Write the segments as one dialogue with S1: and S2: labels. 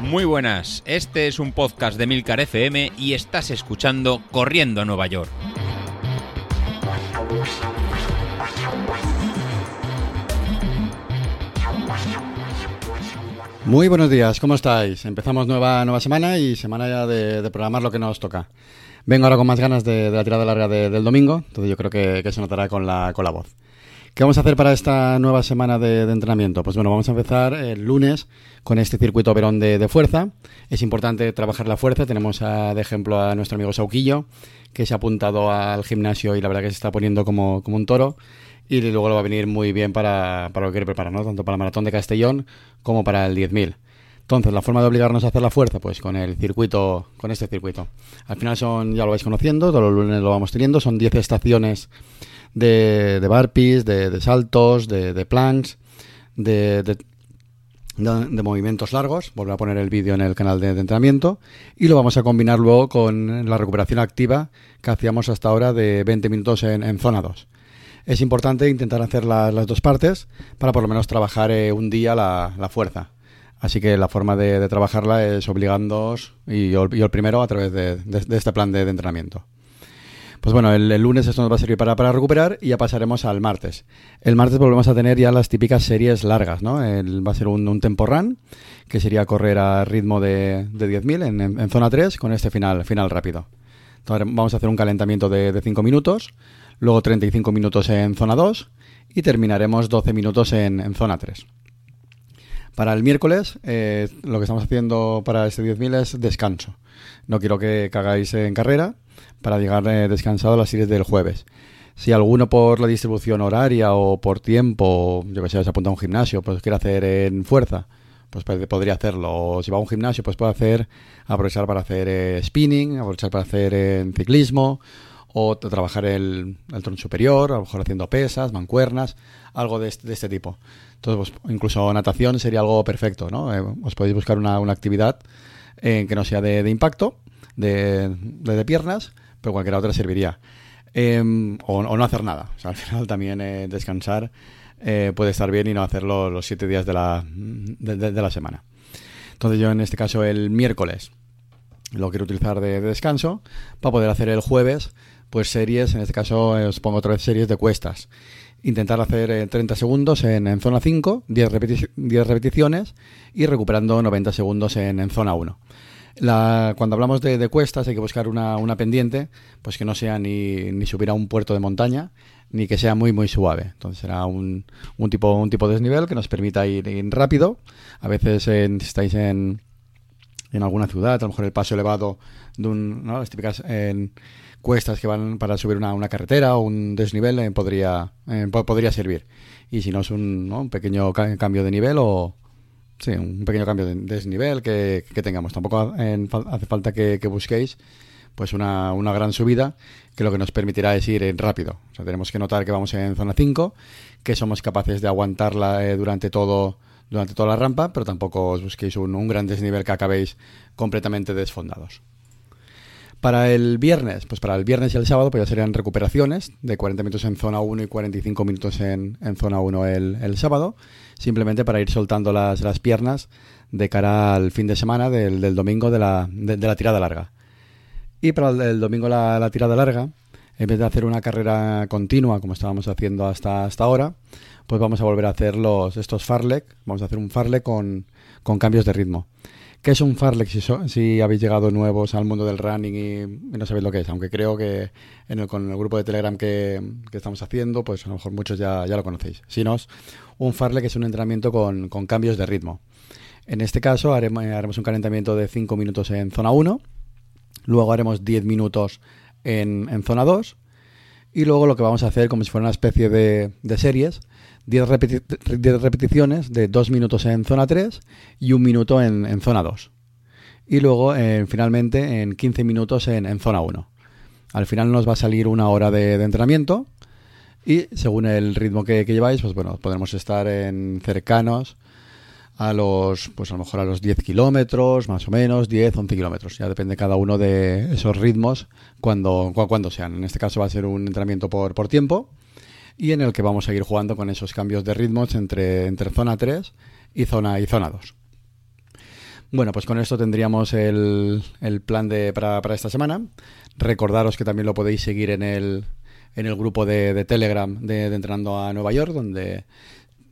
S1: Muy buenas, este es un podcast de Milcar FM y estás escuchando Corriendo a Nueva York.
S2: Muy buenos días, ¿cómo estáis? Empezamos nueva, nueva semana y semana ya de, programar lo que nos toca. Vengo ahora con más ganas de, la tirada larga del domingo, entonces yo creo que, se notará con la, con la voz. ¿Qué vamos a hacer para esta nueva semana de, entrenamiento? Pues bueno, vamos a empezar el lunes con este circuito verón de, fuerza. Es importante trabajar la fuerza. Tenemos de ejemplo a nuestro amigo Sauquillo, que se ha apuntado al gimnasio y la verdad que se está poniendo como, un toro. Y luego lo va a venir muy bien para, para lo que quiere preparar, ¿no? Tanto para el maratón de Castellón como para el 10.000. Entonces, la forma de obligarnos a hacer la fuerza, pues con el circuito, con este circuito. Al final son, ya lo vais conociendo, todos los lunes lo vamos teniendo, son 10 estaciones de, de barpees, de, saltos, de, de planks, de, de, movimientos largos. Volver a poner el vídeo en el canal de, entrenamiento. Y lo vamos a combinar luego con la recuperación activa que hacíamos hasta ahora de 20 minutos en, zona 2. Es importante intentar hacer las dos partes para por lo menos trabajar eh, un día la, fuerza. Así que la forma de, trabajarla es obligándoos y yo, el primero a través de, este plan de entrenamiento. Pues bueno, el, lunes esto nos va a servir para, recuperar y ya pasaremos al martes. El martes volvemos a tener ya las típicas series largas, ¿no? va a ser un, tempo run, que sería correr a ritmo de, de 10.000 en, zona 3 con este final, final rápido. Entonces vamos a hacer un calentamiento de, 5 minutos, luego 35 minutos en zona 2 y terminaremos 12 minutos en, zona 3. Para el miércoles, eh, lo que estamos haciendo para este 10.000 es descanso. No quiero que cagáis en carrera, para llegar eh, descansado a las series del jueves. Si alguno por la distribución horaria o por tiempo, yo que sé, se apunta a un gimnasio, pues quiere hacer en fuerza, pues podría hacerlo. O si va a un gimnasio, pues puede hacer, aprovechar para hacer eh, spinning, aprovechar para hacer en ciclismo, o trabajar el, el tron superior, a lo mejor haciendo pesas, mancuernas, algo de este, de este tipo. Entonces, pues, incluso natación sería algo perfecto, ¿no? Eh, os podéis buscar una, una actividad que no sea de, de impacto, de, de, de piernas, pero cualquier otra serviría. Em, o, no hacer nada. al final también eh, descansar eh, puede estar bien y no hacerlo los siete días de la, de, la semana. Entonces yo en este caso el miércoles lo quiero utilizar de, descanso para poder hacer el jueves pues series, en este caso eh, os pongo otra vez series de cuestas. Intentar hacer 30 segundos en, zona 5, 10, repeticiones y recuperando 90 segundos en, en zona 1. La, cuando hablamos de, cuestas hay que buscar una, una, pendiente pues que no sea ni, ni subir a un puerto de montaña ni que sea muy muy suave. Entonces será un, un tipo un tipo de desnivel que nos permita ir, rápido. A veces en, si estáis en, en alguna ciudad, a lo mejor el paso elevado de un, ¿no? las típicas en cuestas que van para subir una, carretera o un desnivel eh, podría, eh, podría servir. Y si no es un, un pequeño cambio de nivel o, Sí, un pequeño cambio de desnivel que, que tengamos. Tampoco hace falta que, busquéis pues una, una, gran subida que lo que nos permitirá es ir rápido. O sea, tenemos que notar que vamos en zona 5, que somos capaces de aguantarla eh, durante todo durante toda la rampa, pero tampoco os busquéis un, un gran desnivel que acabéis completamente desfondados. Para el viernes, pues para el viernes y el sábado, pues ya serían recuperaciones de 40 minutos en zona 1 y 45 minutos en, en zona 1 el, el, sábado, simplemente para ir soltando las, las, piernas de cara al fin de semana del, del domingo de la, de, la, tirada larga. Y para el, domingo la, la, tirada larga, en vez de hacer una carrera continua como estábamos haciendo hasta, hasta ahora, pues vamos a volver a hacer los, estos farlek, vamos a hacer un farlek con, con cambios de ritmo. ¿Qué es un Farlek si, habéis llegado nuevos al mundo del running y, no sabéis lo que es? Aunque creo que en el, con el grupo de Telegram que, estamos haciendo, pues a lo mejor muchos ya, ya lo conocéis. Si no, un Farlek es un entrenamiento con, cambios de ritmo. En este caso haremos, haremos un calentamiento de 5 minutos en zona 1, luego haremos 10 minutos en, en zona 2 y luego lo que vamos a hacer como si fuera una especie de, de series 10, repeticiones de 2 minutos en zona 3 y 1 minuto en, zona 2. Y luego, eh, finalmente, en 15 minutos en, zona 1. Al final nos va a salir una hora de, entrenamiento y según el ritmo que, lleváis, pues bueno, podremos estar en cercanos a los, pues a lo mejor a los 10 kilómetros, más o menos, 10, 11 kilómetros. Ya depende cada uno de esos ritmos cuando, cuando sean. En este caso va a ser un entrenamiento por, por tiempo y en el que vamos a ir jugando con esos cambios de ritmos entre, entre zona 3 y zona, y zona 2. Bueno, pues con esto tendríamos el, el plan de, para, para, esta semana. Recordaros que también lo podéis seguir en el, en el grupo de, de Telegram de, de, Entrenando a Nueva York, donde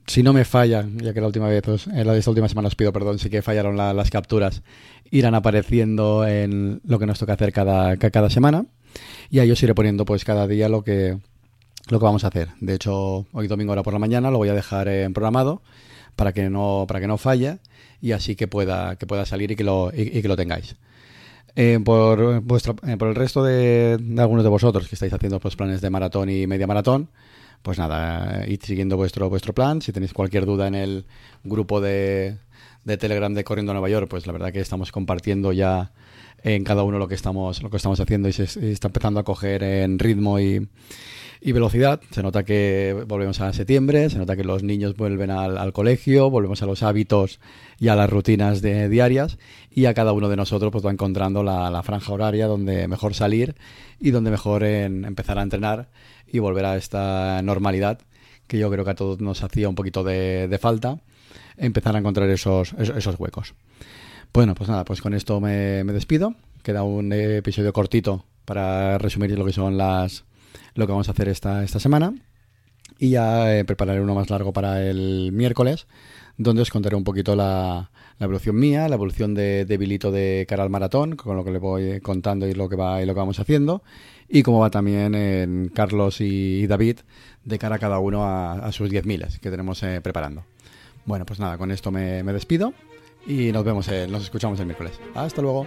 S2: si no me falla, ya que la última vez, pues, en la de esta última semana os pido perdón, sí que fallaron la, las capturas, irán apareciendo en lo que nos toca hacer cada, cada semana. Y ahí os iré poniendo pues cada día lo que, lo que vamos a hacer. De hecho, hoy domingo ahora por la mañana lo voy a dejar en programado para que no, para que no falle y así que pueda, que pueda salir y que lo, y, que lo tengáis. Eh, por, vuestro, eh, por el resto de, de, algunos de vosotros que estáis haciendo pues, planes de maratón y media maratón, pues nada, id siguiendo vuestro, vuestro plan. Si tenéis cualquier duda en el grupo de, de Telegram de Corriendo a Nueva York, pues la verdad que estamos compartiendo ya en cada uno lo que estamos, lo que estamos haciendo y se, y está empezando a coger en ritmo y, y velocidad. Se nota que volvemos a septiembre, se nota que los niños vuelven al, colegio, volvemos a los hábitos y a las rutinas de, diarias y a cada uno de nosotros pues va encontrando la, franja horaria donde mejor salir y donde mejor empezar a entrenar y volver a esta normalidad que yo creo que a todos nos hacía un poquito de, de falta, empezar a encontrar esos, esos, huecos. Bueno, pues nada, pues con esto me, me despido. Queda un episodio cortito para resumir lo que son las, lo que vamos a hacer esta, esta semana. Y ya eh, prepararé uno más largo para el miércoles, donde os contaré un poquito la, la evolución mía, la evolución de, de Bilito de cara al maratón, con lo que le voy contando y lo que va y lo que vamos haciendo, y cómo va también en Carlos y David de cara a cada uno a, a sus 10.000 que tenemos eh, preparando. Bueno, pues nada, con esto me, me despido y nos vemos, eh, nos escuchamos el miércoles. Hasta luego.